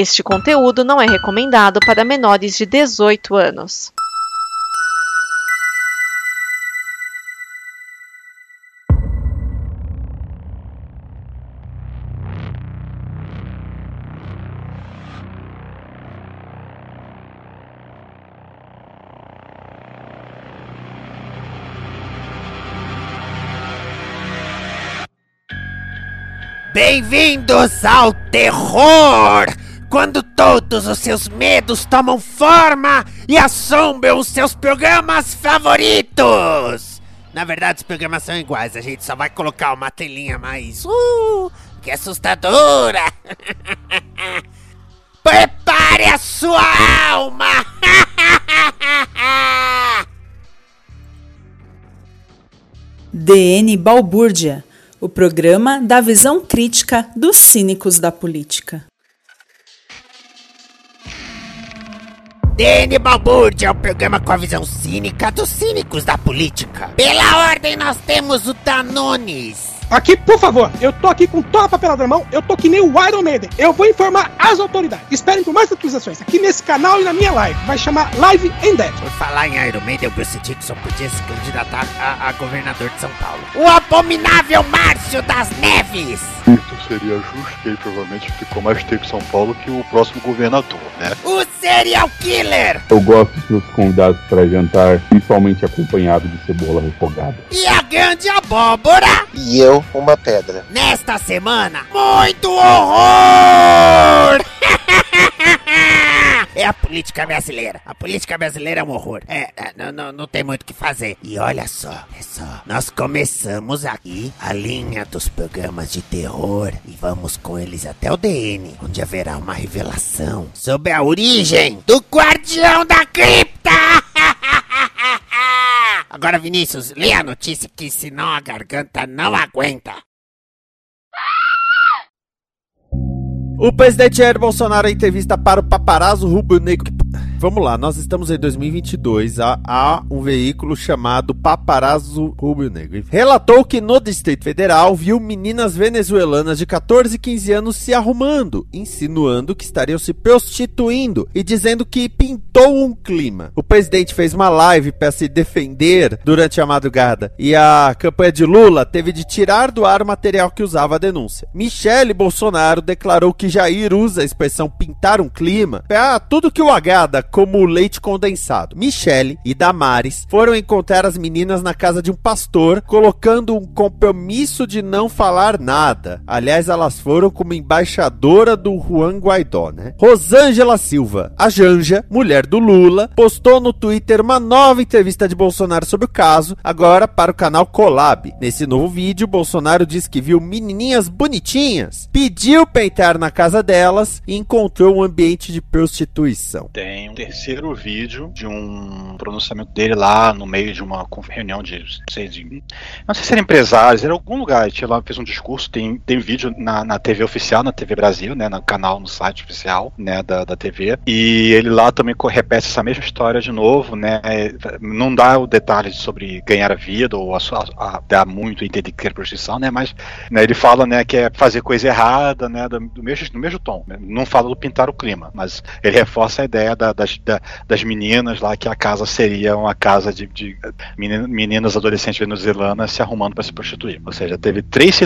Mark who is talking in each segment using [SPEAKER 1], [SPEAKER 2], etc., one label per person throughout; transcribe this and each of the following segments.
[SPEAKER 1] Este conteúdo não é recomendado para menores de 18 anos.
[SPEAKER 2] Bem-vindos ao terror! Quando todos os seus medos tomam forma e assombram os seus programas favoritos! Na verdade, os programas são iguais, a gente só vai colocar uma telinha mais. Uh, que assustadora! Prepare a sua alma!
[SPEAKER 3] DN Balbúrdia, o programa da visão crítica dos cínicos da política.
[SPEAKER 2] DN Balbúrdia é o programa com a visão cínica dos cínicos da política. Pela ordem, nós temos o Danones.
[SPEAKER 4] Aqui, por favor, eu tô aqui com toda a papelada na mão, eu tô que nem o Iron Maiden. Eu vou informar as autoridades. Esperem por mais atualizações aqui nesse canal e na minha live. Vai chamar Live em Dead.
[SPEAKER 2] Por falar em Iron Maiden, o Bruce Dixon podia se candidatar a, a governador de São Paulo. O abominável Márcio das Neves.
[SPEAKER 5] Isso seria justo, que ele provavelmente ficou mais tempo em São Paulo que o próximo governador, né?
[SPEAKER 2] O serial killer.
[SPEAKER 6] Eu gosto dos convidados para jantar, principalmente acompanhado de cebola refogada.
[SPEAKER 2] E a grande abóbora.
[SPEAKER 7] E eu, uma pedra.
[SPEAKER 2] Nesta semana, muito horror! É a política brasileira. A política brasileira é um horror. É, é, não, não, não tem muito o que fazer. E olha só, é só. Nós começamos aqui a linha dos programas de terror e vamos com eles até o DN, onde haverá uma revelação sobre a origem do Guardião da Cripta. Agora, Vinícius, lê a notícia que senão a garganta não aguenta.
[SPEAKER 8] O presidente Jair Bolsonaro, em entrevista para o paparazzo Rubro Negro. Vamos lá, nós estamos em 2022. Há, um veículo chamado Paparazzo Rubro Negro. Relatou que no Distrito Federal viu meninas venezuelanas de 14 e 15 anos se arrumando, insinuando que estariam se prostituindo e dizendo que pintou um clima. O presidente fez uma live para se defender durante a madrugada e a campanha de Lula teve de tirar do ar o material que usava a denúncia. Michele Bolsonaro declarou que Jair usa a expressão pintar um clima para tudo que o agrada como leite condensado. Michele e Damares foram encontrar as meninas na casa de um pastor, colocando um compromisso de não falar nada. Aliás, elas foram como embaixadora do Juan Guaidó, né? Rosângela Silva, a Janja, mulher do Lula, postou no Twitter uma nova entrevista de Bolsonaro sobre o caso, agora para o canal Colab. Nesse novo vídeo, Bolsonaro diz que viu menininhas bonitinhas, pediu pra entrar na casa delas e encontrou um ambiente de prostituição.
[SPEAKER 5] Tem terceiro vídeo de um pronunciamento dele lá no meio de uma reunião de, não sei, de, não sei se era empresários, era algum lugar, ele lá, fez um discurso, tem, tem vídeo na, na TV oficial, na TV Brasil, né, no canal, no site oficial, né, da, da TV, e ele lá também repete essa mesma história de novo, né, não dá o detalhe sobre ganhar a vida ou a, a, dar muito entender que é prostituição, né, mas né, ele fala, né, que é fazer coisa errada, né, do, do mesmo, no mesmo tom, né, não fala do pintar o clima, mas ele reforça a ideia da, das, da, das meninas lá, que a casa seria uma casa de, de meninas adolescentes venezuelanas se arrumando para se prostituir. Ou seja, teve três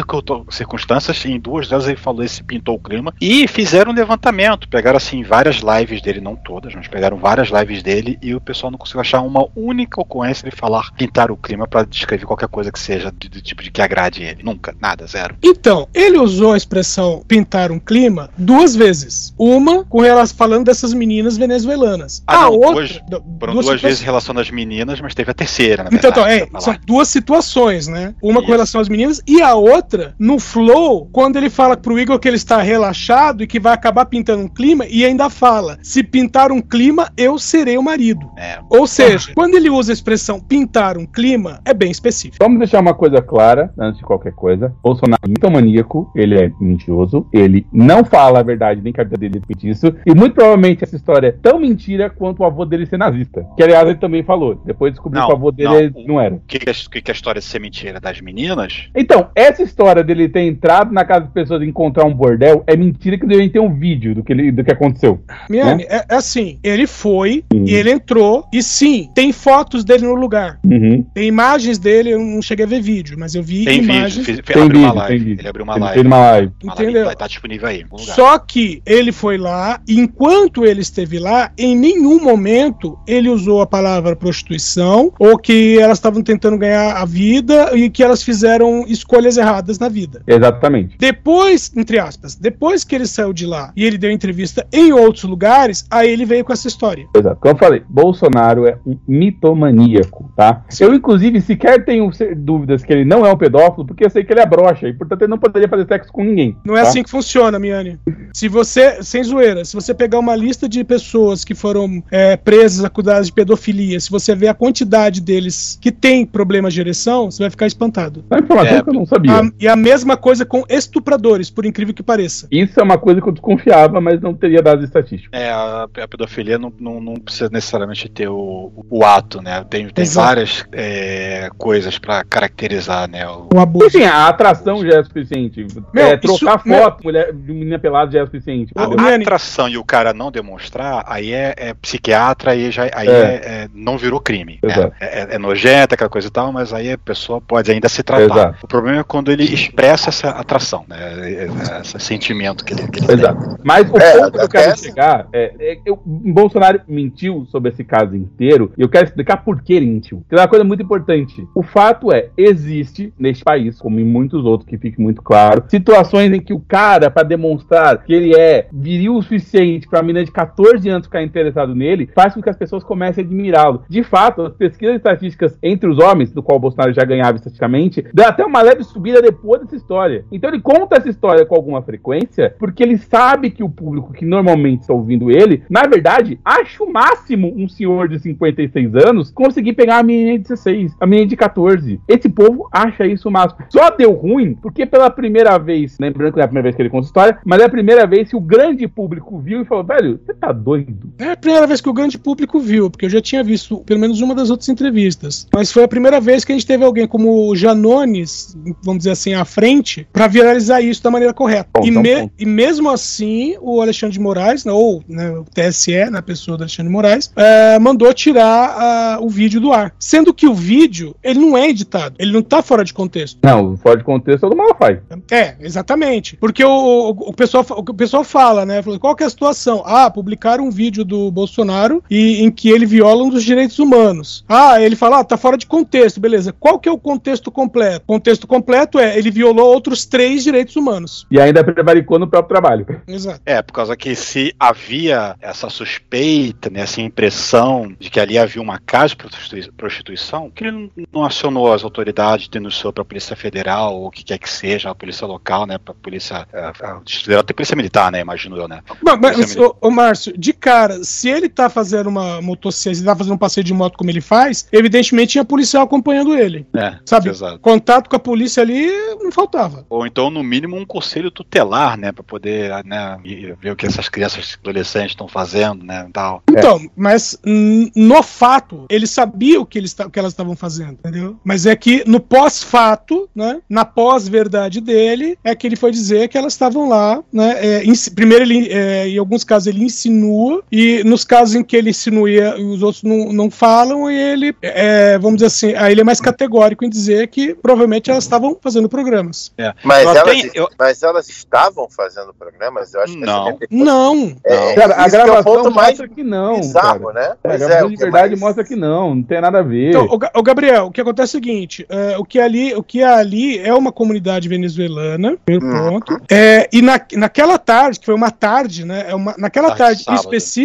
[SPEAKER 5] circunstâncias em duas delas ele falou esse pintou o clima e fizeram um levantamento. Pegaram assim várias lives dele, não todas, mas pegaram várias lives dele e o pessoal não conseguiu achar uma única ocorrência de falar pintar o clima para descrever qualquer coisa que seja do, tipo de que agrade ele. Nunca, nada, zero.
[SPEAKER 4] Então, ele usou a expressão pintar um clima duas vezes. Uma com relação falando dessas meninas venezuelanas.
[SPEAKER 5] Ah, a não, outra. Duas, foram duas, duas vezes em relação às meninas, mas teve a terceira,
[SPEAKER 4] Então, então é, são duas situações, né? Uma Isso. com relação às meninas e a outra no Flow, quando ele fala pro Igor que ele está relaxado e que vai acabar pintando um clima, e ainda fala: se pintar um clima, eu serei o marido. É. Ou seja, quando ele usa a expressão pintar um clima, é bem específico.
[SPEAKER 6] Vamos deixar uma coisa clara, antes de qualquer coisa: Bolsonaro é muito maníaco, ele é mentiroso, ele não fala a verdade nem que a vida dele Isso. E muito provavelmente essa história é tão mentira quanto o avô dele ser nazista. Que aliás ele também falou. Depois descobriu
[SPEAKER 5] Não,
[SPEAKER 6] que o avô dele não,
[SPEAKER 5] não.
[SPEAKER 6] era.
[SPEAKER 5] O que, que, é, é a história de ser mentira das meninas?
[SPEAKER 6] Então, essa história dele ter entrado na casa das pessoas e encontrar um bordel é mentira que devem ter um vídeo do que, ele, do que aconteceu.
[SPEAKER 4] Miane, é, é assim, ele foi e ele entrou, e sim, tem fotos dele no lugar.
[SPEAKER 6] Uhum.
[SPEAKER 4] Tem imagens dele, eu não cheguei a ver vídeo, mas eu vi
[SPEAKER 5] Tem vídeo,
[SPEAKER 4] imagens.
[SPEAKER 5] fez,
[SPEAKER 6] Tem
[SPEAKER 5] abriu uma
[SPEAKER 6] vídeo,
[SPEAKER 5] live.
[SPEAKER 6] tem vídeo.
[SPEAKER 5] Ele abriu uma
[SPEAKER 6] Ele
[SPEAKER 5] live.
[SPEAKER 6] fez uma live.
[SPEAKER 5] Uma live
[SPEAKER 4] Entendeu?
[SPEAKER 5] vai estar disponível aí.
[SPEAKER 4] Só que ele foi lá, e enquanto ele esteve lá, em nenhum momento ele usou a palavra prostituição ou que elas estavam tentando ganhar a vida e que elas fizeram escolhas erradas na vida.
[SPEAKER 6] Exatamente.
[SPEAKER 4] Depois, entre aspas, depois que ele saiu de lá e ele deu entrevista em outros lugares, aí ele veio com essa história.
[SPEAKER 6] Exato. Como eu falei, Bolsonaro é um mitomaníaco, tá? Eu, inclusive, sequer tenho dúvidas que ele não é um pedófilo, porque eu sei que ele é broxa e, portanto, ele não poderia fazer sexo com ninguém.
[SPEAKER 4] Não é
[SPEAKER 6] tá?
[SPEAKER 4] assim que funciona, Miane. Se você, sem zoeira, se você pegar uma lista de pessoas que foram é, presas, acusadas de pedofilia, se você ver a quantidade deles que tem problemas de ereção, você vai ficar espantado.
[SPEAKER 6] É uma informação
[SPEAKER 5] É,
[SPEAKER 6] que eu não sabia.
[SPEAKER 4] A- e a mesma coisa com estupradores, por incrível que pareça.
[SPEAKER 6] Isso é uma coisa que eu desconfiava, mas não teria dados estatísticos.
[SPEAKER 5] É, a, a pedofilia não, não, não precisa necessariamente ter o, o ato, né? Tem, tem
[SPEAKER 4] Exato.
[SPEAKER 5] várias é, coisas pra caracterizar, né? O,
[SPEAKER 4] O abuso.
[SPEAKER 6] Enfim, a atração já é suficiente.
[SPEAKER 4] Meu,
[SPEAKER 6] é, trocar
[SPEAKER 4] isso- meu-
[SPEAKER 6] foto mulher, de menina pelada já é suficiente.
[SPEAKER 5] a, a atração e o cara não demonstrar, aí é, é psiquiatra, aí, já, aí
[SPEAKER 6] É.
[SPEAKER 5] é- é- não virou crime. É,
[SPEAKER 6] Exato.
[SPEAKER 5] é, é nojenta, aquela coisa e tal, mas aí a pessoa pode ainda se tratar.
[SPEAKER 6] Exato.
[SPEAKER 5] O problema é quando ele expressa essa atração, né? é- é- Esse sentimento que ele, que ele tem.
[SPEAKER 6] Exato. Mas o
[SPEAKER 7] É,
[SPEAKER 6] ponto que eu quero
[SPEAKER 7] essa-
[SPEAKER 6] chegar é, é o Bolsonaro mentiu sobre esse caso inteiro e eu quero explicar por que ele mentiu. Que é uma coisa muito importante. O fato é, existe neste país, como em muitos outros, que fique muito claro, situações em que o cara, para demonstrar que ele é viril o suficiente para uma menina de 14 anos ficar interessado nele, faz com que as pessoas comecem a admirá-lo. De fato, as pesquisas estatísticas entre os homens, do qual o Bolsonaro já ganhava estatisticamente, deu até uma leve subida depois dessa história. Então ele conta essa história com alguma frequência, porque ele sabe que o público que normalmente está ouvindo ele, na verdade, acha o máximo um senhor de 56 anos conseguir pegar a menina de 16, a menina de 14. Esse povo acha isso o máximo. Só deu ruim porque pela primeira vez, lembrando que não é a primeira vez que ele conta história, mas é a primeira vez que o grande público viu e falou: velho, você tá doido?
[SPEAKER 4] É a primeira vez que o grande público viu, porque eu já tinha visto pelo menos uma das outras entrevistas. Mas foi a primeira vez que a gente teve alguém como o Janones, vamos dizer assim, à frente, pra viralizar isso da maneira correta.
[SPEAKER 6] Bom,
[SPEAKER 4] e,
[SPEAKER 6] então,
[SPEAKER 4] me- e mesmo assim, o Alexandre de Moraes, né, ou né, o TSE, na pessoa do Alexandre de Moraes, é, mandou tirar ah, o vídeo do ar. Sendo que o vídeo, ele não é editado, ele não tá fora de contexto.
[SPEAKER 6] Não, fora de contexto, todo mundo faz.
[SPEAKER 4] É, exatamente. Porque o, o, o pessoal, fa- o pessoal fala, né? Qual que é a situação? Ah, publicaram um vídeo do Bolsonaro e, em que ele viola um dos direitos humanos. Ah, ele fala, ah, tá fora de contexto, beleza. Qual que é o contexto completo? O contexto completo é ele violou outros três direitos humanos.
[SPEAKER 6] E ainda prevaricou no próprio trabalho.
[SPEAKER 4] Exato.
[SPEAKER 5] É, por causa que se havia essa suspeita, né, essa impressão de que ali havia uma casa de prostitui- prostituição, que ele não- acionou as autoridades, denunciou para a Polícia Federal, ou o que quer que seja, a Polícia Local, né, para a Polícia a Federal, tem Polícia Militar, né, imagino eu, né.
[SPEAKER 4] Mas, ô, ô, Márcio, de cara, se ele tá fazendo uma motocicleta, se ele tá fazendo um passeio de moto como ele faz, evidentemente tinha policial acompanhando ele.
[SPEAKER 5] É,
[SPEAKER 4] Sabe?
[SPEAKER 5] exato.
[SPEAKER 4] Contato com a polícia ali não faltava.
[SPEAKER 5] Ou então, no mínimo, um conselho tutelar, né, para poder, né, ver o que essas crianças adolescentes estão fazendo, né, tal.
[SPEAKER 4] Então, mas hum, no fato, ele sabia o que, eles, o que elas estavam fazendo, entendeu? Mas é que no pós-fato, né, na pós-verdade dele, é que ele foi dizer que elas estavam lá, né, é, primeiro ele, é, em alguns casos ele insinua, e nos casos em que ele insinua e os outros não, não falam, e ele, é, vamos dizer assim, aí ele é mais categórico em dizer que provavelmente elas estavam fazendo programas.
[SPEAKER 7] Mas,
[SPEAKER 5] Eu
[SPEAKER 7] elas,
[SPEAKER 5] tenho- eu-
[SPEAKER 7] mas elas estavam fazendo programas? Eu acho que
[SPEAKER 5] Não.
[SPEAKER 7] essa
[SPEAKER 4] Não!
[SPEAKER 7] É,
[SPEAKER 6] Cara, a
[SPEAKER 7] que é
[SPEAKER 6] gravação
[SPEAKER 7] mais
[SPEAKER 6] mostra que não.
[SPEAKER 7] bizarro,
[SPEAKER 6] cara.
[SPEAKER 7] né?
[SPEAKER 6] É, a
[SPEAKER 7] Pois
[SPEAKER 6] gravação de
[SPEAKER 7] que
[SPEAKER 6] verdade
[SPEAKER 7] mais-
[SPEAKER 6] mostra que não, não tem nada a ver.
[SPEAKER 4] Então, o, o Gabriel, o que acontece é o seguinte: é, o, que ali, o que é ali é uma comunidade venezuelana, primeiro
[SPEAKER 7] Uhum.
[SPEAKER 4] ponto. É, e na, naquela tarde, que foi uma tarde, né? É uma, naquela
[SPEAKER 5] Tarde
[SPEAKER 4] tarde,
[SPEAKER 5] de sábado.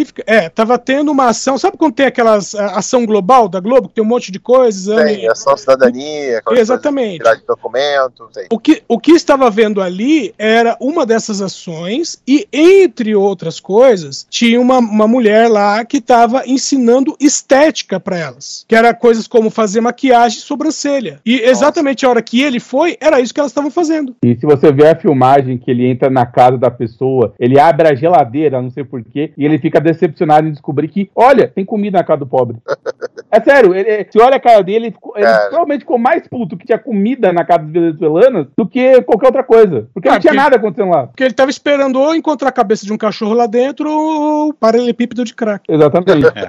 [SPEAKER 4] Específica, é, tava tendo uma ação. Sabe quando tem aquelas a, ação global da Globo, que tem um monte de coisas?
[SPEAKER 7] Tem
[SPEAKER 4] né?
[SPEAKER 7] ação cidadania, aquelas
[SPEAKER 4] Exatamente.
[SPEAKER 7] coisas de documento, sei.
[SPEAKER 4] O que, o que estava vendo ali era uma dessas ações, e entre outras coisas, tinha uma, uma mulher lá que estava ensinando estética para elas. Que era coisas como fazer maquiagem e sobrancelha. E exatamente a hora que ele foi, era isso que elas estavam fazendo.
[SPEAKER 6] E se você ver a filmagem que ele entra na casa da pessoa, ele abre a geladeira, não sei porquê, e ele fica decepcionado em descobrir que, olha, tem comida na casa do pobre. É sério, ele, se olha a cara dele, ele, ficou- ele provavelmente ficou mais puto que tinha comida na casa dos venezuelanos do que qualquer outra coisa. Porque
[SPEAKER 4] Ah,
[SPEAKER 6] não tinha
[SPEAKER 4] porque-
[SPEAKER 6] nada acontecendo lá.
[SPEAKER 4] Porque ele tava esperando ou encontrar a cabeça de um cachorro lá dentro ou o paralelepípedo de crack.
[SPEAKER 6] Exatamente.
[SPEAKER 5] É.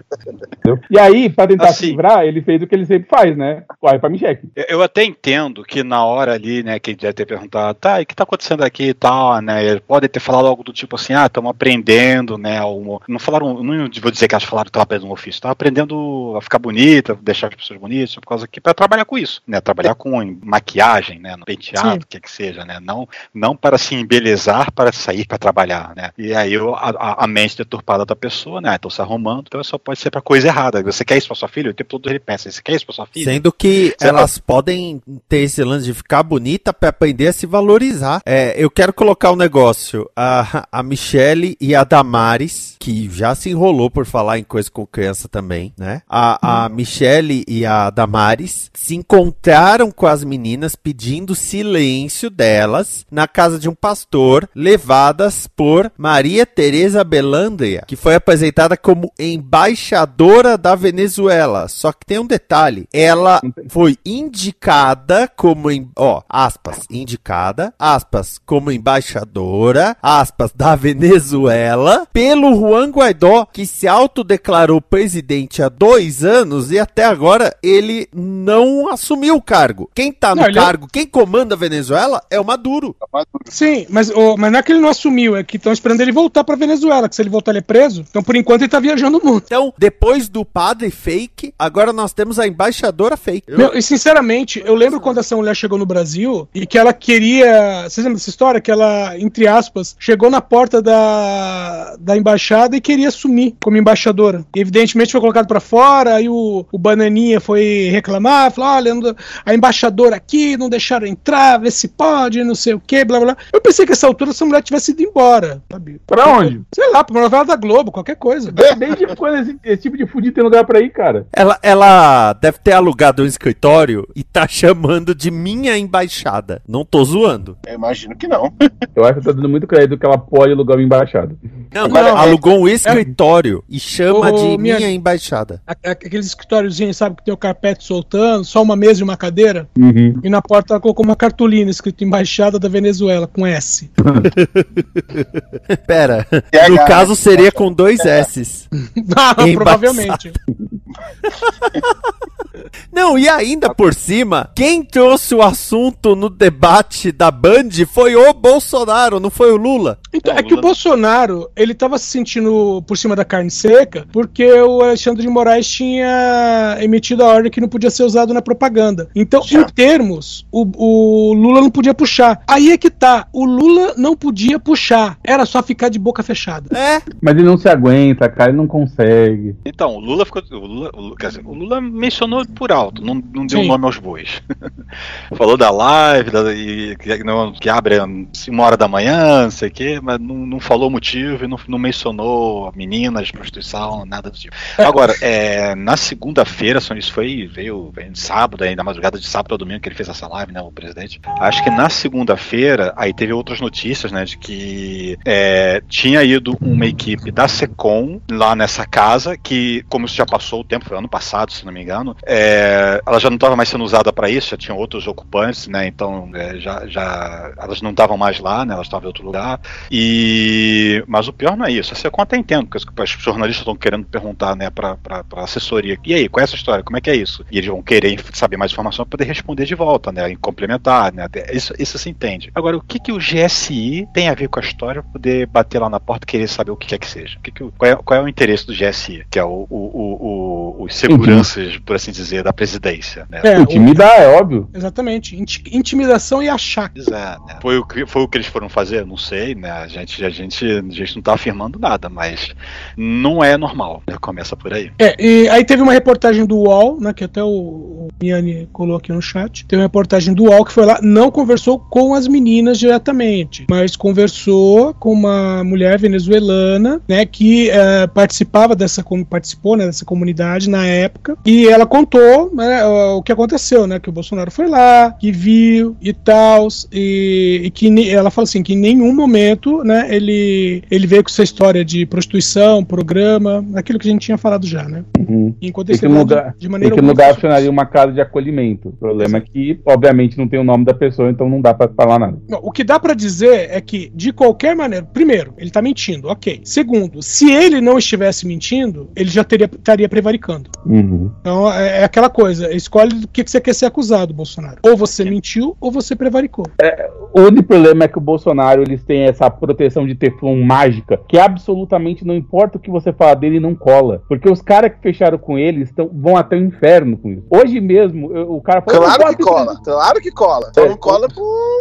[SPEAKER 6] E aí, pra tentar
[SPEAKER 5] Assim.
[SPEAKER 6] se livrar, ele fez o que ele sempre faz, né? Corre pra Micheque.
[SPEAKER 5] Eu- Eu até entendo que na hora ali, né, que ele deve ter perguntado, tá, e o que tá acontecendo aqui e tal, né? Eles podem ter falado algo do tipo assim, ah, estamos aprendendo, né? Algo, não falaram, não vou dizer que elas falaram que estavam aprendendo um ofício, estavam aprendendo a ficar bonita, deixar as pessoas bonitas, por causa que para trabalhar com isso, né? Trabalhar com em- maquiagem, né? No penteado, o que que seja, né? Não, não para se embelezar, para sair para trabalhar, né? E aí a, a- a mente deturpada da pessoa, né? Então se arrumando, então só pode ser para coisa errada. Você quer isso para sua filha? O tempo todo ele pensa, você quer isso para sua filha?
[SPEAKER 8] Sendo que
[SPEAKER 5] Sei
[SPEAKER 8] elas podem ter esse lance de ficar bonita pra aprender a se valorizar. É, eu quero colocar um negócio. A, a Michelle e a Damares, que já se enrolou por falar em coisa com criança também, né? A, a Michelle e a Damares se encontraram com as meninas pedindo silêncio delas na casa de um pastor, levadas por Maria Teresa Belandia, que foi apresentada como embaixadora da Venezuela. Só que tem um detalhe, ela foi indicada como, em, ó, aspas, indicada, aspas, como embaixadora, aspas, da Venezuela, pelo Juan Guaidó, que se autodeclarou presidente há dois anos e até agora ele não assumiu o cargo. Quem tá no
[SPEAKER 4] Não, ele é-
[SPEAKER 8] cargo, quem comanda a Venezuela é o Maduro.
[SPEAKER 4] Sim, mas, ô, mas não é que ele não assumiu, é que estão esperando ele voltar pra Venezuela, que se ele voltar ele é preso. Então, por enquanto, ele tá viajando o mundo.
[SPEAKER 8] Então, depois do padre fake, agora nós temos a embaixadora fake.
[SPEAKER 4] Meu, e sinceramente, eu lembro quando essa mulher chegou no Brasil e que ela queria. Vocês lembram dessa história? Que ela, entre aspas, chegou na porta da, da embaixada e queria sumir como embaixadora. E, evidentemente foi colocado pra fora, aí o, o Bananinha foi reclamar, falou: olha, a embaixadora aqui, não deixaram entrar, vê se pode, não sei o que, blá blá blá. Eu pensei que essa altura essa mulher tivesse ido embora, sabe?
[SPEAKER 6] Pra onde?
[SPEAKER 4] Sei lá, pra uma novela da Globo, qualquer coisa.
[SPEAKER 6] Desde quando esse, esse tipo de fudido tem lugar pra ir, cara?
[SPEAKER 8] Ela, ela deve ter alugado um escritório e tá chamando de minha embaixada. Não tô zoando.
[SPEAKER 7] Eu imagino que não.
[SPEAKER 6] Eu acho que tá dando muito crédito que ela pode alugar uma embaixada.
[SPEAKER 8] Não,
[SPEAKER 4] Não,
[SPEAKER 8] alugou um escritório e chama
[SPEAKER 4] Ô,
[SPEAKER 8] de
[SPEAKER 4] minha-
[SPEAKER 8] minha embaixada.
[SPEAKER 4] Aqueles escritóriozinhos, sabe, que tem o carpete soltando, só uma mesa e uma cadeira.
[SPEAKER 6] Uhum.
[SPEAKER 4] E na porta ela colocou uma cartolina escrito Embaixada da Venezuela, com S.
[SPEAKER 8] Pera, no
[SPEAKER 7] né?
[SPEAKER 8] caso seria com dois S's.
[SPEAKER 4] Ah,
[SPEAKER 8] Embaçado.
[SPEAKER 4] provavelmente.
[SPEAKER 8] Não, e ainda por cima, quem trouxe o assunto no debate da Band foi o Bolsonaro, não foi o Lula.
[SPEAKER 4] Então,
[SPEAKER 5] Não,
[SPEAKER 4] é que o Bolsonaro, ele tava se sentindo por cima da carne seca, porque o Alexandre de Moraes tinha emitido a ordem que não podia ser usado na propaganda. Então, em termos, o, o Lula não podia puxar. Aí é que tá, o Lula não podia puxar, era só ficar de boca fechada.
[SPEAKER 8] É,
[SPEAKER 6] Mas ele não se aguenta, cara, ele não consegue.
[SPEAKER 5] Então, o Lula ficou. O Lula, o Lula- quer dizer, o Lula mencionou por alto, não, não deu
[SPEAKER 4] Sim.
[SPEAKER 5] nome aos bois. Falou da live, da, e, que, não- que abre uma hora da manhã, não sei o quê, mas não, não falou o motivo não, não mencionou meninas, prostituição, nada do tipo. Agora, é, na segunda-feira, isso foi, veio, veio sábado, aí, na madrugada de sábado ao domingo que ele fez essa live, né, o presidente. Acho que na segunda-feira, aí teve outras notícias, né, de que é, tinha ido uma equipe da SECOM lá nessa casa, que, como isso já passou o tempo, foi ano passado, se não me engano, é, ela já não estava mais sendo usada para isso, já tinham outros ocupantes, né, então é, já, já elas não estavam mais lá, né, elas estavam em outro lugar, e mas o pior não é isso, a SECOM até entendo, porque os jornalistas estão querendo perguntar, né, para a assessoria, e aí, qual é essa história, como é que é isso? E eles vão querer saber mais informação para poder responder de volta, né, e complementar, né, isso, isso se entende. Agora, o que que o GSI tem a ver com a história para poder bater lá na porta e querer saber o que quer que seja? O que que qual, é, qual é o interesse do GSI, que é o, o, o, o- os seguranças, por assim dizer, da presidência, né?
[SPEAKER 4] É, o-
[SPEAKER 6] Intimidar, é óbvio.
[SPEAKER 4] exatamente. Inti- intimidação e achar.
[SPEAKER 5] É, né? Foi o, que, foi o que eles foram fazer? Não sei, né? A gente, a gente, a gente não tá afirmando nada, mas não é normal, né? Começa por aí.
[SPEAKER 4] É, e aí teve uma reportagem do UOL, né, que até o, o colocou aqui no chat. Teve uma reportagem do UOL que foi lá, não conversou com as meninas diretamente, mas conversou com uma mulher venezuelana, né, que eh, participava dessa, participou, né, dessa comunidade na época e ela contou né, o que aconteceu, né? Que o Bolsonaro foi lá, que viu e tal, e, e que ela fala assim que em nenhum momento, né? Ele ele veio com essa história de prostituição, programa, aquilo que a gente tinha falado já, né?
[SPEAKER 6] Uhum.
[SPEAKER 4] Enquanto esse
[SPEAKER 6] lugar,
[SPEAKER 4] de maneira
[SPEAKER 6] que lugar funcionaria uma casa de acolhimento. O problema é que, obviamente, não tem o nome da pessoa, então não dá pra falar nada.
[SPEAKER 4] Não, o que dá pra dizer é que, de qualquer maneira, primeiro, ele tá mentindo, ok. Segundo, se ele não estivesse mentindo, ele já teria, estaria prevaricando.
[SPEAKER 6] Uhum.
[SPEAKER 4] Então é, é aquela coisa, escolhe do que, que você quer ser acusado, Bolsonaro. Ou você mentiu, ou você prevaricou.
[SPEAKER 6] O único problema é que o Bolsonaro eles têm essa proteção de teflon mágica, que absolutamente não importa o que você fala dele, não cola. Porque os caras que fecharam com ele estão, vão até o inferno com isso. Hoje mesmo, eu- o cara falou,
[SPEAKER 7] Claro
[SPEAKER 6] "Eu
[SPEAKER 7] que cola, claro que cola. Só
[SPEAKER 6] É,
[SPEAKER 7] não cola por.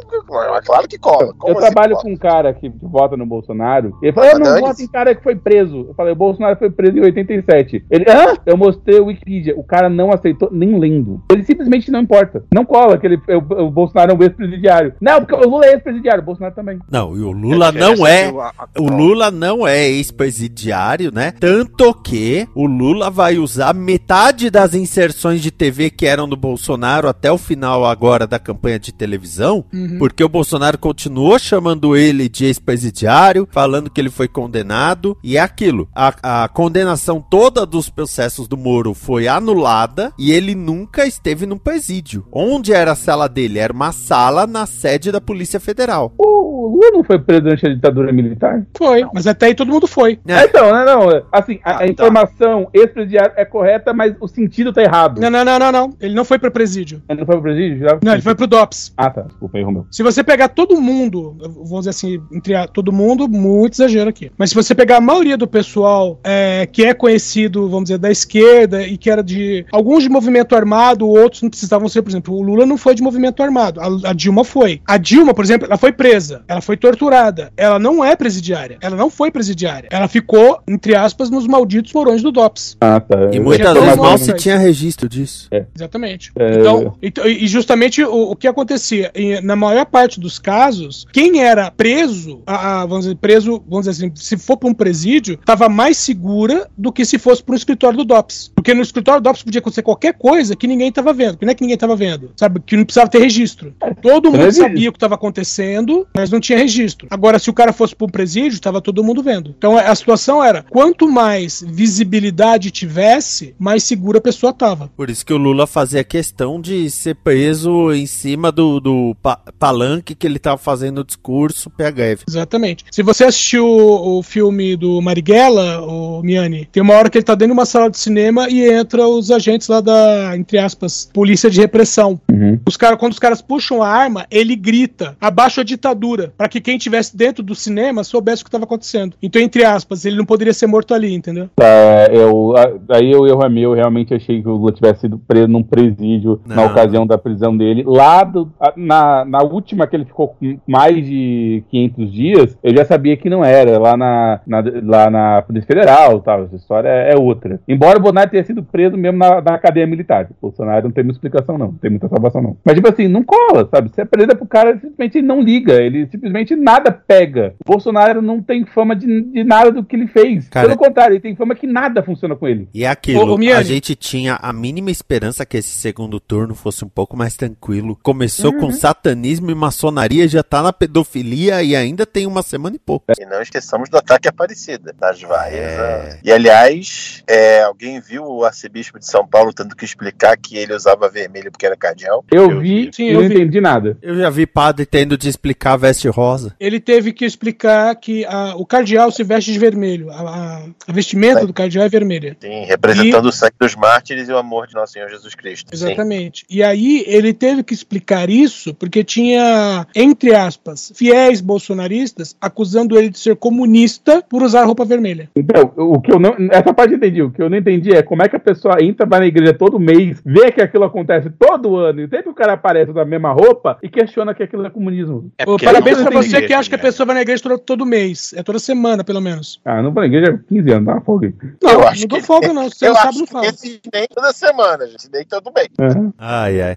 [SPEAKER 7] Claro que cola. Como
[SPEAKER 6] eu
[SPEAKER 7] assim
[SPEAKER 6] trabalho
[SPEAKER 7] cola?
[SPEAKER 6] com um cara que vota no Bolsonaro. Ele falou: Eu não voto em cara que foi preso. Eu falei: O Bolsonaro foi preso em 87. Ele, hã? Eu mostrei o Wikipedia. O cara não aceitou nem lendo. Ele simplesmente não importa. Não cola que ele, o, o Bolsonaro é um ex-presidiário. Não, porque o Lula é ex-presidiário. O Bolsonaro também.
[SPEAKER 8] Não, e o Lula não é. O Lula não é ex-presidiário, né? Tanto que o Lula vai usar metade das inserções de TV que eram do Bolsonaro até o final agora da campanha de televisão, porque o Bolsonaro continuou chamando ele de ex-presidiário, falando que ele foi condenado, e é aquilo. A, a condenação toda dos processos do Moro foi anulada e ele nunca esteve no presídio. Onde era a sala dele? Era uma sala na sede da Polícia Federal.
[SPEAKER 6] O Lula não foi preso durante a ditadura militar?
[SPEAKER 4] Foi, mas até aí todo mundo foi.
[SPEAKER 8] É.
[SPEAKER 6] Então, não, não. Assim, a,
[SPEAKER 5] Ah,
[SPEAKER 6] a
[SPEAKER 5] tá.
[SPEAKER 6] informação ex-presidiário é correta, mas o sentido tá errado.
[SPEAKER 4] Não, não, não, não, não. Ele não foi pra presídio.
[SPEAKER 6] Ele não foi pro presídio? Já?
[SPEAKER 4] Não, ele foi pro DOPS.
[SPEAKER 6] Ah, tá. Desculpa, erro meu.
[SPEAKER 4] Se você pegar todo mundo, vou dizer assim, entre a- todo mundo, muito exagero aqui. Mas se você pegar a maioria do pessoal é, que é conhecido, vamos dizer, da esquerda e que era de. Alguns de movimento armado, outros não precisavam ser, por exemplo, o Lula não foi de movimento armado. A, a Dilma foi. A Dilma, por exemplo, ela foi presa. Ela foi torturada. Ela não é presidiária. Ela não foi presidiária. Ela ficou, entre aspas, nos malditos porões do DOPS.
[SPEAKER 6] Ah, tá.
[SPEAKER 8] E muitas vezes mal se tinha registro disso.
[SPEAKER 4] Exatamente.
[SPEAKER 6] É.
[SPEAKER 4] Então, então, e justamente o, o que acontecia, na maior parte dos casos, quem era preso, a- a- vamos dizer, preso, vamos dizer assim, se for para um presídio, estava mais segura do que se fosse para um escritório do DOPS. Porque no escritório do DOPS podia acontecer qualquer coisa que ninguém estava vendo. Que não é que ninguém estava vendo, sabe? Que não precisava ter registro. Todo mundo
[SPEAKER 6] e-
[SPEAKER 4] sabia o que estava acontecendo, mas não tinha registro. Agora, se o cara fosse para um presídio, estava todo mundo vendo. Então a situação era, quanto mais visibilidade tivesse, mais segura a pessoa estava.
[SPEAKER 8] Por isso que o Lula fazia questão de ser preso em cima do, do pa- palanque que ele tava fazendo o discurso PHF.
[SPEAKER 4] Exatamente. Se você assistiu o, o filme do Marighella, o Miani, tem uma hora que ele tá dentro de uma sala de cinema e entra os agentes lá da, entre aspas, polícia de repressão.
[SPEAKER 6] Uhum.
[SPEAKER 4] Os cara, quando os caras puxam a arma, ele grita, abaixo a ditadura, para que quem estivesse dentro do cinema soubesse o que estava acontecendo. Então, entre aspas, ele não poderia ser morto ali, entendeu?
[SPEAKER 6] É, eu, aí o erro é meu, eu realmente achei que o Lula tivesse sido preso num presídio
[SPEAKER 8] Não.
[SPEAKER 6] na ocasião da prisão dele. Lá do- na, na última que ele ficou com mais de 500 dias, eu já sabia que não era, lá na, na- lá na Polícia Federal tal, essa história é, é outra. Embora o Bolsonaro tenha sido preso mesmo na, na cadeia militar. O Bolsonaro não tem muita explicação não, não tem muita salvação não. Mas tipo assim, não cola, sabe? Você é preso pro cara, ele simplesmente não liga, ele simplesmente nada pega. O Bolsonaro não tem fama de, de nada do que ele fez.
[SPEAKER 8] Cara-
[SPEAKER 6] Pelo contrário, ele tem fama que nada funciona com ele.
[SPEAKER 8] E é aquilo,
[SPEAKER 4] Ô,
[SPEAKER 8] a gente tinha a mínima esperança que esse segundo turno fosse um pouco mais tranquilo. Começou
[SPEAKER 6] Uhum.
[SPEAKER 8] com satanismo e maçonaria, já tá na pedofilia e ainda tem uma semana e pouco.
[SPEAKER 7] E não esqueçamos do ataque Aparecida, das vaias.
[SPEAKER 8] É.
[SPEAKER 7] E aliás, é, alguém viu o arcebispo de São Paulo tendo que explicar que ele usava vermelho porque era cardeal?
[SPEAKER 6] Eu, vi
[SPEAKER 4] Sim, eu
[SPEAKER 6] não
[SPEAKER 4] vi.
[SPEAKER 6] entendi nada.
[SPEAKER 8] Eu já vi padre tendo de explicar a veste rosa.
[SPEAKER 4] Ele teve que explicar que a- o cardeal se veste de vermelho. A, a- vestimenta do cardeal é vermelha.
[SPEAKER 7] Sim, representando o sangue dos mártires e o amor de nosso Senhor Jesus Cristo. Sim.
[SPEAKER 4] Exatamente. E aí ele teve que explicar isso porque tinha, entre aspas, fiéis bolsonaristas acusando ele de ser comunista por usar roupa vermelha.
[SPEAKER 6] Então, o que eu não. Essa parte eu entendi. O que eu não entendi é como é que a pessoa entra, vai na igreja todo mês, vê que aquilo acontece todo ano, e sempre o cara aparece da mesma roupa e questiona que aquilo é comunismo.
[SPEAKER 5] É
[SPEAKER 4] parabéns pra você que acha que a pessoa vai na igreja todo, todo mês. É toda semana, pelo menos.
[SPEAKER 6] Ah, não vou na igreja há 15 anos, dá uma folga.
[SPEAKER 4] Não,
[SPEAKER 7] Eu
[SPEAKER 4] não
[SPEAKER 7] acho
[SPEAKER 4] dou
[SPEAKER 7] que-
[SPEAKER 4] folga, não. Se você
[SPEAKER 7] Eu
[SPEAKER 4] não
[SPEAKER 7] acho
[SPEAKER 4] sabe, não
[SPEAKER 7] que
[SPEAKER 4] fala.
[SPEAKER 7] esse nem toda semana, gente, nem todo bem.
[SPEAKER 6] Uhum.
[SPEAKER 8] Ai, ai.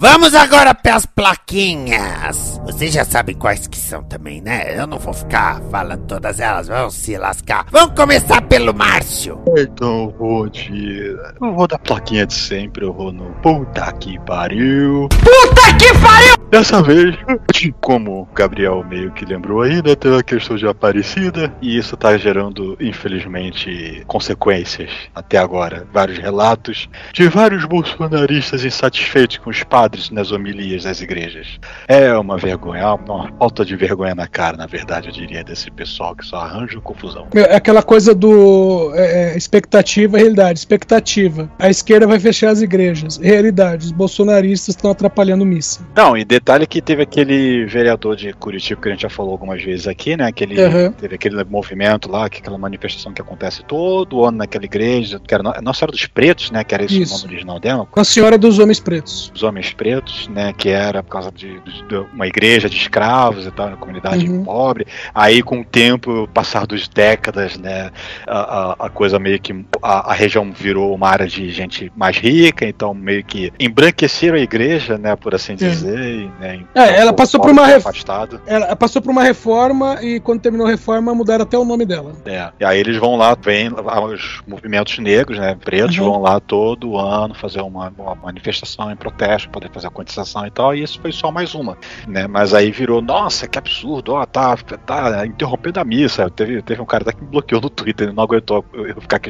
[SPEAKER 2] Vamos agora pras plaquinhas. Vocês já sabem quais que são também, né? Eu não vou ficar falando todas elas, vão se lascar. Vamos começar pelo Márcio.
[SPEAKER 5] Então eu vou de. Eu vou da plaquinha de sempre, eu vou no puta que pariu.
[SPEAKER 1] Puta que pariu!
[SPEAKER 5] Dessa vez, como o Gabriel meio que lembrou né? Teve a questão de Aparecida, e isso tá gerando, infelizmente, consequências até agora. Vários relatos de vários bolsonaristas insatisfeitos com os padres nas homilias das igrejas. É uma vergonha, uma falta de vergonha na cara, na verdade, eu diria, desse pessoal que só arranja confusão.
[SPEAKER 4] É aquela coisa do é, é, expectativa e realidade. Expectativa. A esquerda vai fechar as igrejas. Realidade. Os bolsonaristas estão atrapalhando missa.
[SPEAKER 5] Não, e detalhe que teve aquele vereador de Curitiba que a gente já falou algumas vezes aqui, né? Aquele,
[SPEAKER 4] Uhum.
[SPEAKER 5] Teve aquele movimento lá, que aquela manifestação que acontece todo ano naquela igreja, que era no- Nossa Senhora dos Pretos, né? Que era esse
[SPEAKER 4] Isso.
[SPEAKER 5] o nome original dela.
[SPEAKER 4] Com a senhora dos homens pretos.
[SPEAKER 5] Os homens pretos, né? Que era por causa de, de- uma igreja de escravos e tal, na comunidade
[SPEAKER 4] Uhum.
[SPEAKER 5] pobre. Aí, com o tempo, passar dos décadas, né? A, a- a coisa meio que. A, a região virou uma área de gente mais rica, então meio que embranqueceram a igreja, né? Por assim dizer. e, né, então,
[SPEAKER 4] É, ela passou por uma
[SPEAKER 5] foi
[SPEAKER 4] ref-
[SPEAKER 5] afastado.
[SPEAKER 4] Ela passou por uma reforma e quando terminou a reforma mudaram até o nome dela.
[SPEAKER 5] É. E aí eles vão lá, vem os movimentos negros, né, pretos,
[SPEAKER 4] Uhum.
[SPEAKER 5] vão lá todo ano fazer uma, uma manifestação em protesto, fazer a contestação e tal, e isso foi só mais uma, né, mas aí virou, nossa, que absurdo, ó, tá, tá interrompendo a missa, teve, teve um cara até que me bloqueou no Twitter, ele não aguentou eu ficar,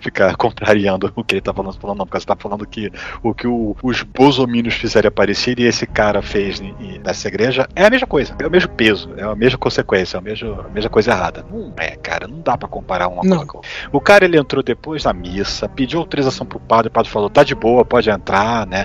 [SPEAKER 5] ficar contrariando o que ele tá falando, falando não, porque você tá falando que o que o- os bosomínios fizeram aparecer e esse cara fez nessa igreja é a mesma coisa, é o mesmo peso, é a mesma consequência, é a mesma, a mesma coisa errada. Não é, cara, não dá pra comparar uma
[SPEAKER 4] Não.
[SPEAKER 5] coisa com a outra. O cara ele entrou depois na missa, pediu autorização pro padre, o padre falou, tá de boa, pode entrar, né?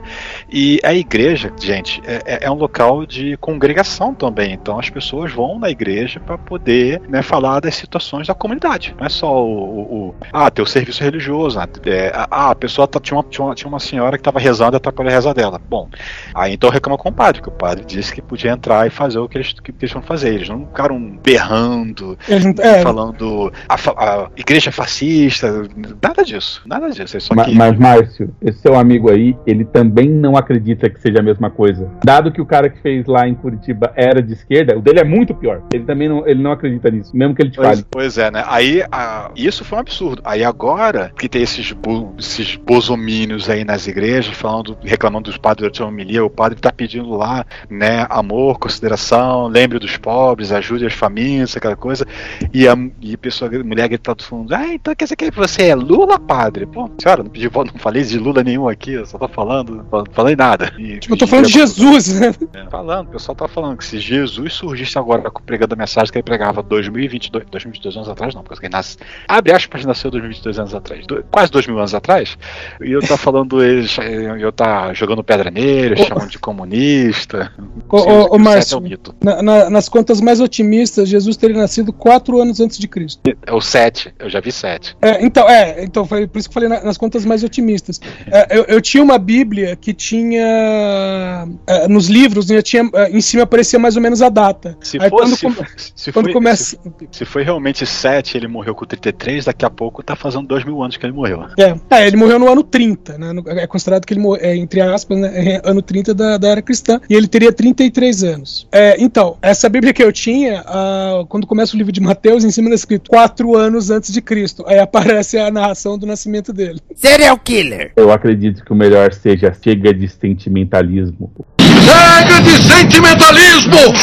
[SPEAKER 5] E a igreja, gente, é, é- é um local de congregação também, então as pessoas vão na igreja para poder né, falar das situações da comunidade. Não é só o, o- o- ah, ter o serviço religioso, né? É, ah, a pessoa tá- tinha, uma, tinha, uma, tinha uma senhora que estava rezando e atrapalhou a reza dela. Bom, aí então reclama com o padre, que o padre disse que podia entrar e fazer o que eles, que eles vão fazer. Eles não ficaram berrando,
[SPEAKER 4] Eles é,
[SPEAKER 5] falando a, a igreja fascista, nada disso, nada disso. É só
[SPEAKER 6] Ma-
[SPEAKER 5] que
[SPEAKER 6] Mas, Márcio, esse seu amigo aí, ele também não acredita que seja a mesma coisa. Dado que o cara que fez lá em Curitiba era de esquerda, o dele é muito pior. Ele também não, ele não acredita nisso, mesmo que ele te
[SPEAKER 5] Pois,
[SPEAKER 6] fale.
[SPEAKER 5] pois é, né? Aí a- isso foi um absurdo. Aí agora que tem esses, bo, esses bosomínios aí nas igrejas falando, reclamando dos padres a homilia, o padre tá pedindo lá, né, amor, consideração, lembre dos pobres, ajude as famílias, aquela coisa. E a, e a pessoa, a mulher gritando do fundo, ah, então quer dizer que você é Lula, padre? Pô, senhora, não pedi não falei de Lula nenhum aqui, eu só tô falando, não falei nada. E-
[SPEAKER 4] tipo, eu tô falando de
[SPEAKER 5] e-
[SPEAKER 4] Jesus, né?
[SPEAKER 5] é, Falando, o pessoal tá falando que se Jesus surgisse agora pregando a mensagem que ele pregava 2022, 2022 anos atrás, não, porque ele nasce, abre aspas, nasceu 2022 anos atrás, do- quase dois mil anos atrás, e eu tá falando, eles, eu tá jogando pedra nele, chamando de comunista.
[SPEAKER 4] Ô, ô, ô,
[SPEAKER 5] é
[SPEAKER 4] Márcio.
[SPEAKER 5] mito.
[SPEAKER 4] Na- na- nas contas mais otimistas, Jesus teria nascido quatro anos antes de Cristo.
[SPEAKER 5] É o 7, eu já vi 7.
[SPEAKER 4] É, então, é, então foi por isso que eu falei na- nas contas mais otimistas. É, eu, eu tinha uma Bíblia que tinha. É, nos livros, né, tinha, é, em cima aparecia mais ou menos a data.
[SPEAKER 5] Se
[SPEAKER 4] Aí
[SPEAKER 5] fosse,
[SPEAKER 4] quando, come-
[SPEAKER 5] se,
[SPEAKER 4] quando
[SPEAKER 5] foi,
[SPEAKER 4] começa.
[SPEAKER 5] se, se foi realmente 7, ele morreu com 33, daqui a pouco tá fazendo dois mil anos que ele morreu.
[SPEAKER 4] É, é, ele morreu no ano 30, né? no- É considerado que ele morreu, é, entre aspas, né? é ano 30 da, da era cristã, e ele teria 33 anos. É, então, essa Bíblia que eu tinha, ah, quando começa o livro de Mateus, em cima está escrito 4 anos antes de Cristo. Aí aparece a narração do nascimento dele.
[SPEAKER 2] Serial killer.
[SPEAKER 6] Eu acredito que o melhor seja chega de sentimentalismo.
[SPEAKER 9] Chega de sentimentalismo!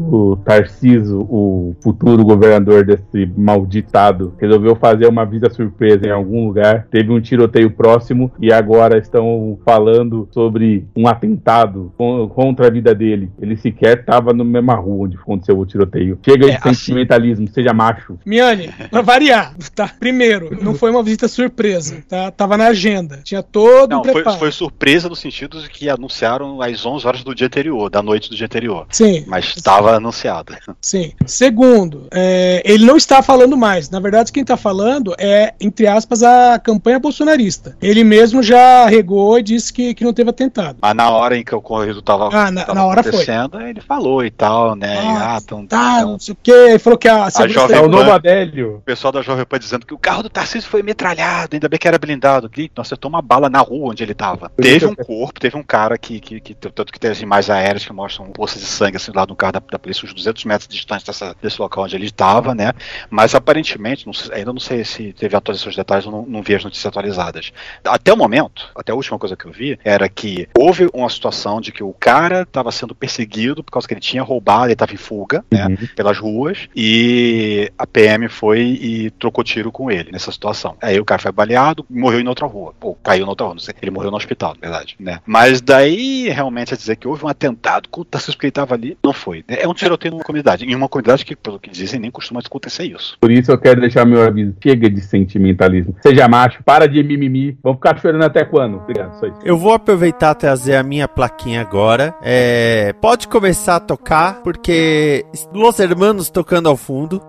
[SPEAKER 6] O Tarciso, o futuro governador desse maldito estado, resolveu fazer uma visita surpresa em algum lugar. Teve um tiroteio próximo e agora estão falando sobre um atentado con- contra a vida dele. Ele sequer estava na mesma rua onde aconteceu o tiroteio. Chega
[SPEAKER 5] É,
[SPEAKER 6] de
[SPEAKER 5] assim-
[SPEAKER 6] sentimentalismo, seja macho.
[SPEAKER 4] Miane, pra variar, tá? Primeiro, não foi uma visita surpresa, tá? Tava na agenda. Tinha todo
[SPEAKER 5] Não,
[SPEAKER 4] um
[SPEAKER 5] foi,
[SPEAKER 4] preparo.
[SPEAKER 5] foi surpresa no sentido de que anunciaram às 11 horas do dia anterior, da noite do dia anterior.
[SPEAKER 4] Sim.
[SPEAKER 5] Mas estava Tava anunciado.
[SPEAKER 4] Sim. Segundo, é, ele não está falando mais. Na verdade, quem está falando é, entre aspas, a campanha bolsonarista. Ele mesmo já regou e disse que, que não teve atentado.
[SPEAKER 5] Mas na hora em que o ocorrido tava,
[SPEAKER 4] Ah, na- na hora foi.
[SPEAKER 5] acontecendo, ele falou e tal, né?
[SPEAKER 4] Ah,
[SPEAKER 5] Ah, tão,
[SPEAKER 4] Tá,
[SPEAKER 5] tão-
[SPEAKER 4] não sei o quê. Ele falou que a segurança
[SPEAKER 5] jovem
[SPEAKER 6] É o novo Adélio.
[SPEAKER 5] O pessoal da Jovem Pan dizendo que o carro do Tarcísio foi metralhado, ainda bem que era blindado. Que não acertou uma bala na rua onde ele tava. Teve um corpo, teve um cara que, que, que tanto que tem as imagens aéreas que mostram poças de sangue assim do lado do carro da, da polícia, uns 200 metros distante dessa, desse local onde ele estava, né? Mas aparentemente, não ainda não sei se teve atualizações de detalhes, eu não, não vi as notícias atualizadas. Até o momento, até a última coisa que eu vi, era que houve uma situação de que o cara estava sendo perseguido por causa que ele tinha roubado, ele estava em fuga, né?
[SPEAKER 6] Uhum.
[SPEAKER 5] pelas ruas e a PM foi e trocou tiro com ele nessa situação. Aí o cara foi baleado, morreu em outra rua. Ou caiu na outra rua, não sei. Ele morreu no hospital, na verdade, né? Mas daí realmente a dizer que houve um atentado contra o porque ele estava ali, não foi. É um tiroteio numa comunidade. Em uma comunidade que, pelo que dizem, nem costuma acontecer isso.
[SPEAKER 6] Por isso eu quero deixar meu aviso. Chega de sentimentalismo. Seja macho, para de mimimi. Vamos ficar chorando até quando? Obrigado, só isso.
[SPEAKER 8] Eu vou aproveitar e trazer a minha plaquinha agora. É, pode começar a tocar, porque Los Hermanos tocando ao fundo.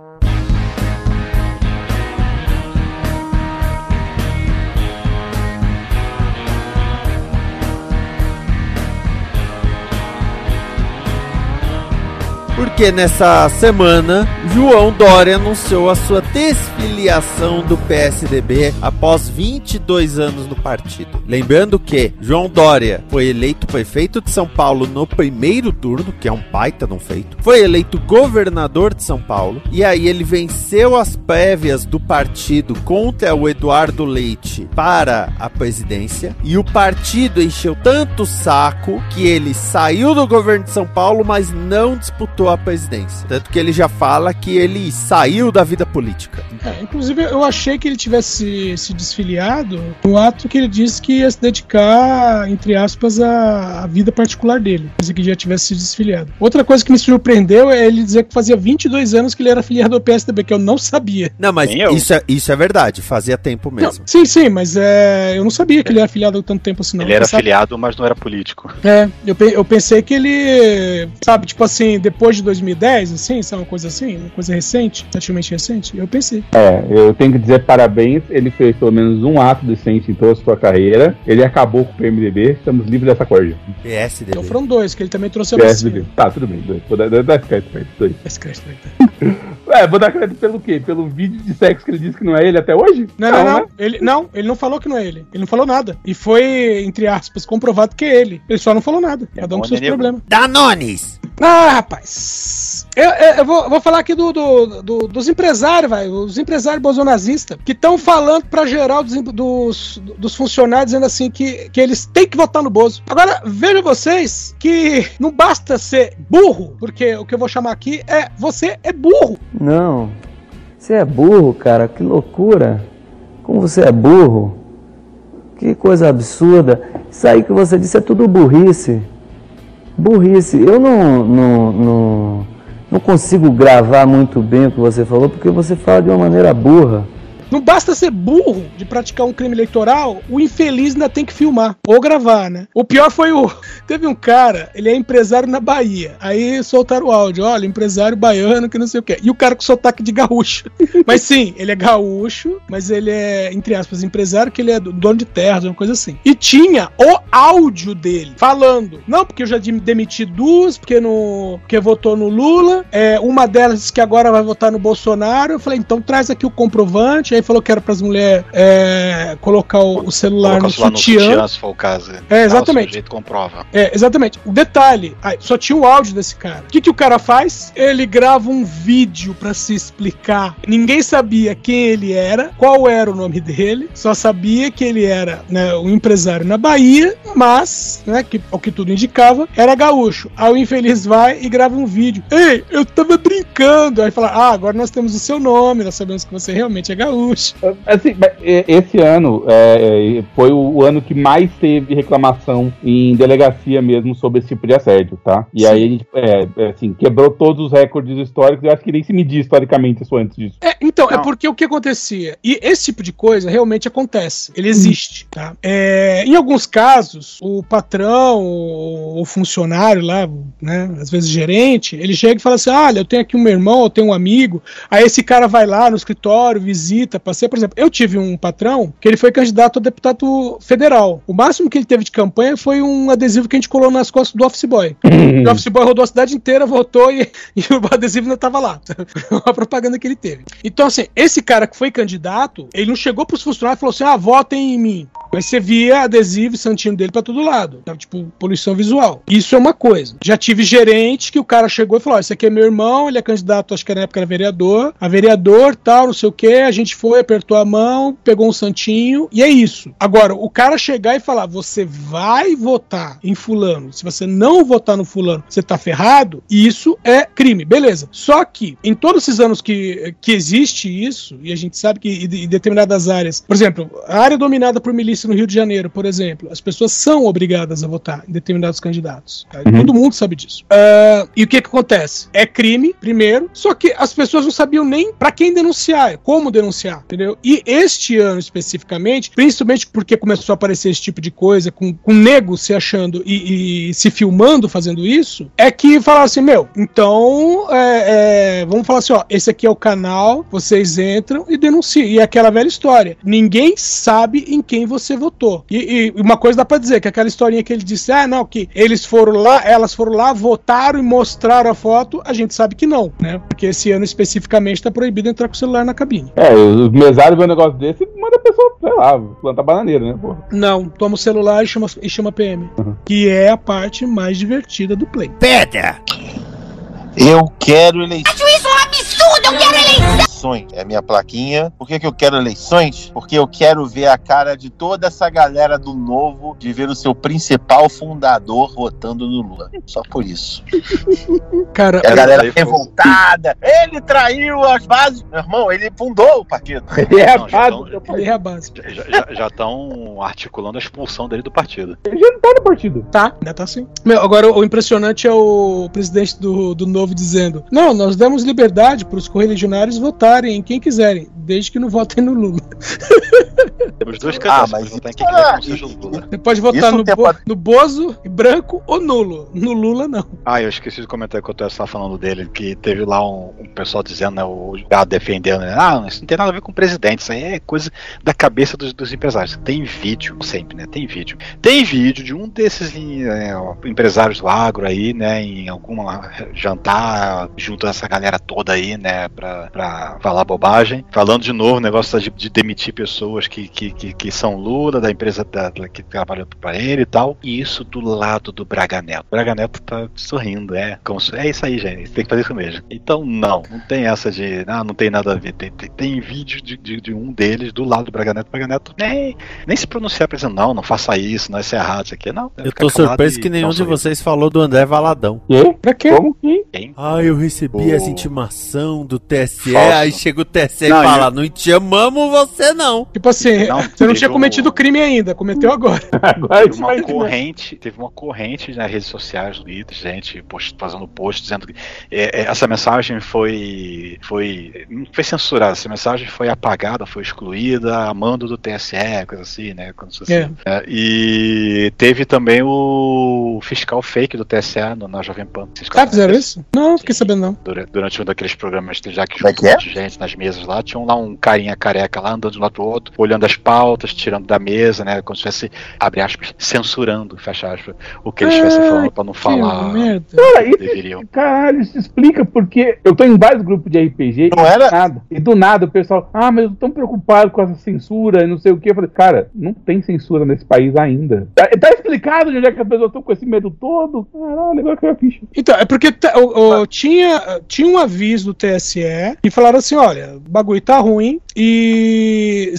[SPEAKER 8] Porque nessa semana, João Dória anunciou a sua desfiliação do PSDB após 22 anos no partido. Lembrando que João Dória foi eleito prefeito de São Paulo no primeiro turno, que é um baita não feito. Foi eleito governador de São Paulo e aí ele venceu as prévias do partido contra o Eduardo Leite para a presidência e o partido encheu tanto o saco que ele saiu do governo de São Paulo, mas não disputou a presidência. Tanto que ele já fala que ele saiu da vida política.
[SPEAKER 4] É, inclusive, eu achei que ele tivesse se desfiliado no ato que ele disse que ia se dedicar, entre aspas, à, à vida particular dele. Pensei que já tivesse se desfiliado. Outra coisa que me surpreendeu é ele dizer que fazia 22 anos que ele era filiado ao PSDB, que eu não sabia.
[SPEAKER 8] Não, mas isso é, isso é verdade, fazia tempo
[SPEAKER 4] Não,
[SPEAKER 8] mesmo.
[SPEAKER 4] sim, sim, mas é, eu não sabia que ele era filiado há tanto tempo assim, não.
[SPEAKER 5] ele era afiliado, mas não era político.
[SPEAKER 4] É, eu, pe- eu pensei que ele, sabe, tipo assim, depois de 2010, assim, sabe, uma coisa assim, uma coisa recente, relativamente recente, eu pensei.
[SPEAKER 6] É, eu tenho que dizer parabéns. Ele fez pelo menos um ato decente em toda a sua carreira. Ele acabou com o PMDB. Estamos livres dessa corda.
[SPEAKER 8] PSDB.
[SPEAKER 4] Então foram dois, que ele também trouxe a
[SPEAKER 6] PSDB.
[SPEAKER 4] vacina.
[SPEAKER 6] Tá, tudo bem. Dois. Vou dar, dar, crédito pra ele. Dois.
[SPEAKER 4] Esse crédito tá.
[SPEAKER 6] É, vou dar crédito pelo quê? Pelo vídeo de sexo que ele disse que não é ele até hoje?
[SPEAKER 4] Não, não, não.
[SPEAKER 6] né?
[SPEAKER 4] Ele, não, ele não falou que não é ele. Ele não falou nada. E foi, entre aspas, comprovado que é ele. Ele só não falou nada. Cada um com seus problemas.
[SPEAKER 8] Danones!
[SPEAKER 4] Ah, rapaz. Eu, eu- eu vou, eu vou falar aqui do, do- do- dos empresários, vai. Os empresários bolsonaristas que estão falando pra geral dos, dos, dos funcionários, dizendo assim que, que eles têm que votar no Bozo. Agora, vejam vocês que não basta ser burro, porque o que eu vou chamar aqui é você é burro.
[SPEAKER 10] Não. Você é burro, cara. Que loucura. Como você é burro. Que coisa absurda. Isso aí que você disse é tudo burrice. Burrice. Eu não, não, não, não consigo gravar muito bem o que você falou, porque você fala de uma maneira burra.
[SPEAKER 4] Não basta ser burro de praticar um crime eleitoral, o infeliz ainda tem que filmar ou gravar, né? O pior foi o. Teve um cara, ele é empresário na Bahia. Aí soltaram o áudio: olha, empresário baiano que não sei o quê. E o cara com sotaque de gaúcho. Mas sim, ele é gaúcho, mas ele é, entre aspas, empresário, que ele é do- dono de terras, uma coisa assim. E tinha o áudio dele falando: não, porque eu já de- demiti duas, porque, no, porque votou no Lula. É, uma delas disse que agora vai votar no Bolsonaro. Eu falei: então traz aqui o comprovante. Aí falou que era para as mulheres é, colocar o, o celular
[SPEAKER 5] Colocar
[SPEAKER 4] no
[SPEAKER 5] o celular no
[SPEAKER 4] sutiã.
[SPEAKER 5] sutiã, se for o caso.
[SPEAKER 4] É, exatamente.
[SPEAKER 5] O sujeito comprova.
[SPEAKER 4] É, exatamente. O detalhe, aí, só tinha o áudio desse cara. O que, que o cara faz? Ele grava um vídeo pra se explicar. Ninguém sabia quem ele era, qual era o nome dele, só sabia que ele era né, um empresário na Bahia, mas, né, que, ao que tudo indicava, era gaúcho. Aí o infeliz vai e grava um vídeo. Ei, eu tava brincando. Aí fala, ah, agora nós temos o seu nome, nós sabemos que você realmente é gaúcho
[SPEAKER 6] Assim, é, esse ano é, é, foi o ano que mais teve reclamação em delegacia mesmo sobre esse tipo de assédio, tá? E
[SPEAKER 4] Sim.
[SPEAKER 6] aí a gente, é, é, assim, quebrou todos os recordes históricos. Eu acho que nem se media historicamente isso antes disso.
[SPEAKER 4] É, então, é
[SPEAKER 5] Não.
[SPEAKER 4] porque o que acontecia? E esse tipo de coisa realmente acontece. Ele existe, tá? É, em alguns casos, o patrão, o, o funcionário lá, né? Às vezes gerente, ele chega e fala assim: olha, eu tenho aqui um meu irmão, eu tenho um amigo. Aí esse cara vai lá no escritório, visita, passeia. Por exemplo, eu tive um patrão que ele foi candidato a deputado federal. O máximo que ele teve de campanha foi um adesivo que a gente colou nas costas do Office Boy. O Office Boy rodou a cidade inteira, votou e, e o adesivo ainda tava lá. Uma propaganda que ele teve. Então, assim, esse cara que foi candidato, ele não chegou pros funcionários e falou assim: ah, votem em mim. Mas você via adesivo e santinho dele pra todo lado. Tá? Tipo, poluição visual. Isso é uma coisa. Já tive gerente que o cara chegou e falou: esse aqui é meu irmão, ele é candidato, acho que na época era vereador. A vereador, tal, não sei o que. A gente foi, apertou a mão, pegou um santinho, e é isso. Agora, o cara chegar e falar: você vai votar em Fulano. Se você não votar no Fulano, você tá ferrado. Isso é crime, beleza. Só que, em todos esses anos que, que existe isso, e a gente sabe que em determinadas áreas, por exemplo, a área dominada por milícia no Rio de Janeiro, por exemplo, as pessoas são obrigadas a votar em determinados candidatos. tá?
[SPEAKER 6] Uhum.
[SPEAKER 4] Todo mundo sabe disso. Ah, e o que que acontece? É crime, primeiro, só que as pessoas não sabiam nem pra quem denunciar, como denunciar, entendeu? E este ano especificamente, principalmente porque começou a aparecer esse tipo de coisa, com, com nego se achando e, e se filmando fazendo isso, é que falaram assim, meu, então é, é, vamos falar assim, ó, esse aqui é o canal, vocês entram e denunciam. E é aquela velha história. Ninguém sabe em quem você votou. E, e uma coisa dá pra dizer, que aquela historinha que ele disse, ah, não, que eles foram lá, elas foram lá, votaram e mostraram a foto, a gente sabe que não, né? Porque esse ano especificamente tá proibido entrar com o celular na cabine.
[SPEAKER 6] É, o mesário vê um negócio desse e manda a pessoa, sei lá, plantar bananeira, né, porra?
[SPEAKER 4] Não, toma o celular e chama, e chama PM. Que é a parte mais divertida do play.
[SPEAKER 2] Pedra!
[SPEAKER 7] Eu quero eleições. Acho isso um absurdo, eu quero eleições. É a minha plaquinha. Por que, que eu quero eleições? Porque eu quero ver a cara de toda essa galera do novo, de ver o seu principal fundador votando no Lula. Só por isso.
[SPEAKER 4] Cara,
[SPEAKER 7] a galera revoltada. Ele traiu as bases. Meu irmão, ele fundou o partido.
[SPEAKER 6] Ele é
[SPEAKER 5] Não, já
[SPEAKER 6] rapaz,
[SPEAKER 5] tão-
[SPEAKER 4] ele é a base.
[SPEAKER 5] Já estão articulando a expulsão dele do partido.
[SPEAKER 6] ele já não tá no partido.
[SPEAKER 4] Tá, ainda tá assim. Meu, agora o impressionante é o presidente do, do Novo dizendo: Não, nós demos liberdade para os correligionários votarem em quem quiserem, desde que não votem no Lula.
[SPEAKER 5] Temos dois
[SPEAKER 7] Ah,
[SPEAKER 5] candidatos,
[SPEAKER 7] mas
[SPEAKER 5] votar em quem quiser que não
[SPEAKER 7] é-
[SPEAKER 5] seja o Lula.
[SPEAKER 4] Você pode votar no, Bo-
[SPEAKER 7] a-
[SPEAKER 4] no Bozo, branco ou nulo. No Lula, não.
[SPEAKER 5] Ah, eu esqueci de comentar quando eu estava falando dele, que teve lá um, um pessoal dizendo, né, o gado defendendo, né, ah, isso não tem nada a ver com o presidente, isso aí é coisa da cabeça dos, dos empresários. Tem vídeo, sempre, né, tem vídeo. Tem vídeo de um desses é, empresários do agro aí, né, em alguma jantar, junto a essa galera toda aí, né, pra, pra falar bobagem, falando de novo o negócio de, de demitir pessoas que, que, que, que são Lula, da empresa da, da- que trabalhou pra ele e tal, e isso do lado do Braga Neto. O Braga Neto tá sorrindo, é, como se- é isso aí, gente, tem que fazer isso mesmo. Então, não, não tem essa de, ah, não tem nada a ver, tem, tem, tem vídeo de, de, de um deles do lado do Braga Neto, o Braga Neto nem, nem se pronunciar pra dizer, não, não faça isso, não, isso é errado, isso aqui, não.
[SPEAKER 8] Eu tô surpreso que nenhum de vocês falou do André Valadão.
[SPEAKER 6] Quê?
[SPEAKER 4] Pra quê?
[SPEAKER 6] Como que?
[SPEAKER 8] Ah, eu recebi
[SPEAKER 5] O-
[SPEAKER 8] essa intimação do TSE,
[SPEAKER 5] Falso.
[SPEAKER 8] aí chega o TSE e fala, não te amamos você não.
[SPEAKER 4] Tipo assim,
[SPEAKER 5] Não,
[SPEAKER 4] você não tinha
[SPEAKER 5] um-
[SPEAKER 4] cometido crime ainda, cometeu agora.
[SPEAKER 6] Agora
[SPEAKER 5] Teve uma
[SPEAKER 6] vai entender.
[SPEAKER 5] corrente, teve uma corrente nas redes sociais do Twitter, gente post, fazendo post dizendo que é, é, essa mensagem foi, foi não foi censurada, essa mensagem foi apagada, foi excluída, a mando do TSE, coisa assim, né? Fosse-
[SPEAKER 4] É.
[SPEAKER 5] É, e teve também o fiscal fake do TSE no, na Jovem Pan.
[SPEAKER 4] Ah, fizeram isso? Não, fiquei sabendo não.
[SPEAKER 5] Durante, durante um daqueles programas já que
[SPEAKER 7] Como é que é?
[SPEAKER 5] Gente nas mesas lá, tinha lá um carinha careca lá andando de um lado pro outro, olhando as pautas, tirando da mesa, né? Como se estivesse, abre aspas, censurando, fecha aspas, o que eles estivessem falando pra não falar.
[SPEAKER 4] Que merda.
[SPEAKER 6] Cara, isso,
[SPEAKER 5] Deveriam.
[SPEAKER 6] caralho, isso explica porque eu tô em vários grupos de RPG
[SPEAKER 7] Não
[SPEAKER 6] e
[SPEAKER 7] era?
[SPEAKER 6] do nada. E do nada o pessoal, ah, mas eu tô tão preocupado com essa censura e não sei o que. Eu falei, cara, não tem censura nesse país ainda. Tá, tá explicado de onde é que as pessoas estão com esse medo todo? Caralho, agora que eu ficha.
[SPEAKER 4] Então, é porque tá- o- o- tinha, tinha um aviso do TSE e falaram assim: olha, o bagulho tá ruim E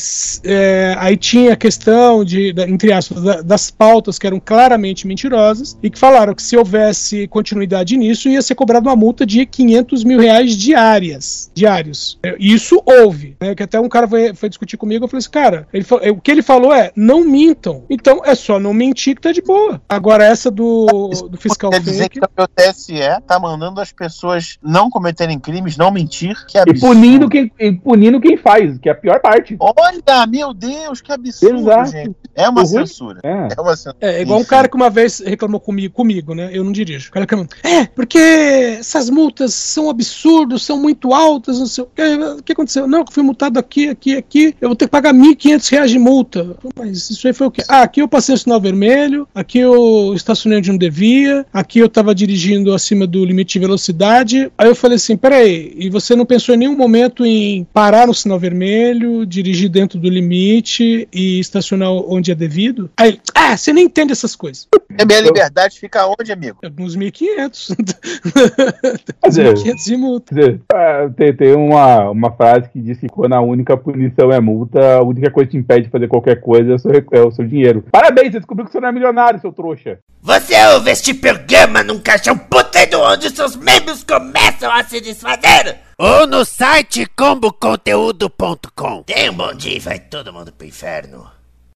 [SPEAKER 4] é, aí tinha a questão de, da- entre aspas, da- das pautas que eram claramente mentirosas e que falaram que se houvesse continuidade nisso, ia ser cobrada uma multa de 500 mil reais diárias, diários. É, Isso houve, né? Que até um cara foi, foi discutir comigo, eu falei assim, cara, é, o que ele falou é, não mintam. Então é só não mentir que tá de boa. Agora essa do, do fiscal
[SPEAKER 7] Quer dizer
[SPEAKER 4] fake...
[SPEAKER 7] que o TSE tá mandando as pessoas não cometerem crimes, não mentir. Que
[SPEAKER 6] E
[SPEAKER 7] absurdo.
[SPEAKER 6] Punindo quem, e punindo quem faz, que é a pior parte.
[SPEAKER 7] Olha, meu Deus, que absurdo,
[SPEAKER 6] Exato.
[SPEAKER 7] gente. É uma censura.
[SPEAKER 6] É.
[SPEAKER 7] É uma censura.
[SPEAKER 4] É, igual um
[SPEAKER 7] Enfim.
[SPEAKER 4] cara que uma vez reclamou comigo, comigo, né? Eu não dirijo. O cara reclamou, é, porque essas multas são absurdas, são muito altas, não sei o quê. O que aconteceu? Não, eu fui multado aqui, aqui, aqui. Eu vou ter que pagar 1.500 reais de multa. Mas isso aí foi o quê? Ah, aqui eu passei o sinal vermelho, aqui eu estacionei onde não devia, aqui eu tava dirigindo acima do limite de velocidade. Aí eu falei assim, peraí, e você não pensou em nenhum momento em parar no sinal vermelho, dirigir dentro do limite e estacionar onde é devido? Aí ele, ah, você nem entende essas coisas.
[SPEAKER 7] A minha liberdade fica onde, amigo?
[SPEAKER 4] Uns 1.500.
[SPEAKER 6] Quer dizer,
[SPEAKER 4] 1.500 de multa.
[SPEAKER 6] dizer, ah, tem, tem uma, uma frase que diz que quando a única punição é multa, a única coisa que te impede de fazer qualquer coisa é o seu, é o seu dinheiro. Parabéns, você descobriu que você não é milionário, seu trouxa.
[SPEAKER 2] Você ouve este programa num caixão puteiro onde seus membros começam a se desfazer? Ou no site comboconteúdo.com. Tenha um bom dia vai todo mundo pro inferno.